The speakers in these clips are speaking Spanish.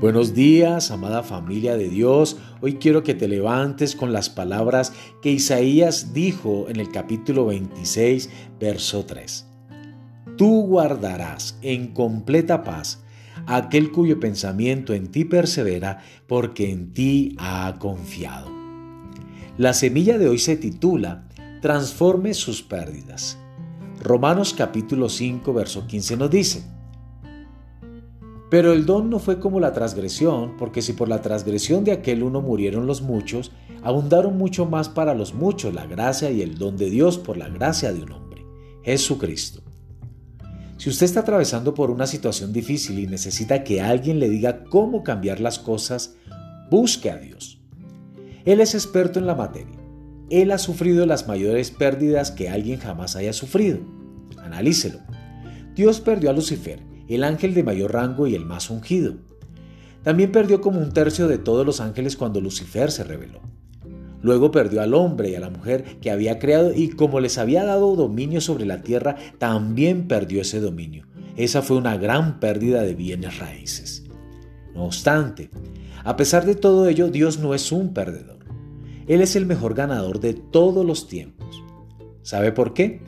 Buenos días, amada familia de Dios. Hoy quiero que te levantes con las palabras que Isaías dijo en el capítulo 26, verso 3. Tú guardarás en completa paz aquel cuyo pensamiento en ti persevera, porque en ti ha confiado. La semilla de hoy se titula Transforme sus pérdidas. Romanos capítulo 5, verso 15 nos dice, pero el don no fue como la transgresión, porque si por la transgresión de aquel uno murieron los muchos, abundaron mucho más para los muchos la gracia y el don de Dios por la gracia de un hombre, Jesucristo. Si usted está atravesando por una situación difícil y necesita que alguien le diga cómo cambiar las cosas, busque a Dios. Él es experto en la materia. Él ha sufrido las mayores pérdidas que alguien jamás haya sufrido. Analícelo. Dios perdió a Lucifer el ángel de mayor rango y el más ungido. También perdió como un tercio de todos los ángeles cuando Lucifer se rebeló. Luego perdió al hombre y a la mujer que había creado y como les había dado dominio sobre la tierra, también perdió ese dominio. Esa fue una gran pérdida de bienes raíces. No obstante, a pesar de todo ello, Dios no es un perdedor. Él es el mejor ganador de todos los tiempos. ¿Sabe por qué?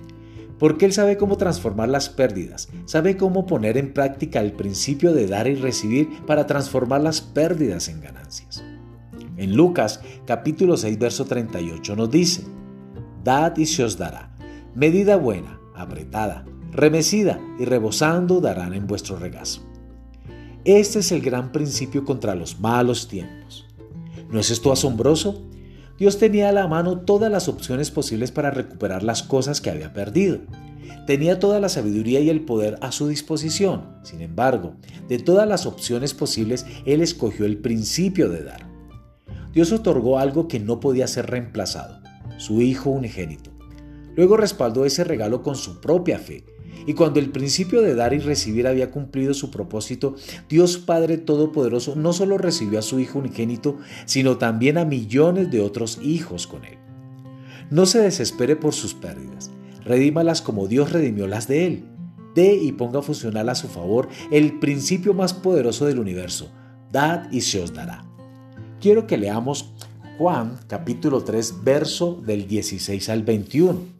Porque Él sabe cómo transformar las pérdidas, sabe cómo poner en práctica el principio de dar y recibir para transformar las pérdidas en ganancias. En Lucas capítulo 6 verso 38 nos dice, Dad y se os dará, medida buena, apretada, remecida y rebosando darán en vuestro regazo. Este es el gran principio contra los malos tiempos. ¿No es esto asombroso? Dios tenía a la mano todas las opciones posibles para recuperar las cosas que había perdido. Tenía toda la sabiduría y el poder a su disposición. Sin embargo, de todas las opciones posibles, Él escogió el principio de dar. Dios otorgó algo que no podía ser reemplazado, su Hijo unigénito. Luego respaldó ese regalo con su propia fe y cuando el principio de dar y recibir había cumplido su propósito, Dios Padre Todopoderoso no solo recibió a su Hijo unigénito, sino también a millones de otros hijos con él. No se desespere por sus pérdidas, redímalas como Dios redimió las de él. Dé y ponga a funcionar a su favor el principio más poderoso del universo. Dad y se os dará. Quiero que leamos Juan capítulo 3, verso del 16 al 21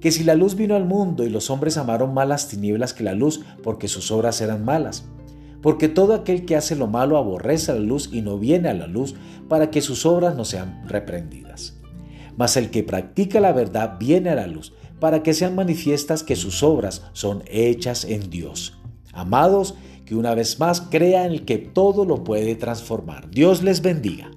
que si la luz vino al mundo y los hombres amaron más las tinieblas que la luz porque sus obras eran malas. Porque todo aquel que hace lo malo aborrece la luz y no viene a la luz para que sus obras no sean reprendidas. Mas el que practica la verdad viene a la luz para que sean manifiestas que sus obras son hechas en Dios. Amados, que una vez más crea en el que todo lo puede transformar. Dios les bendiga.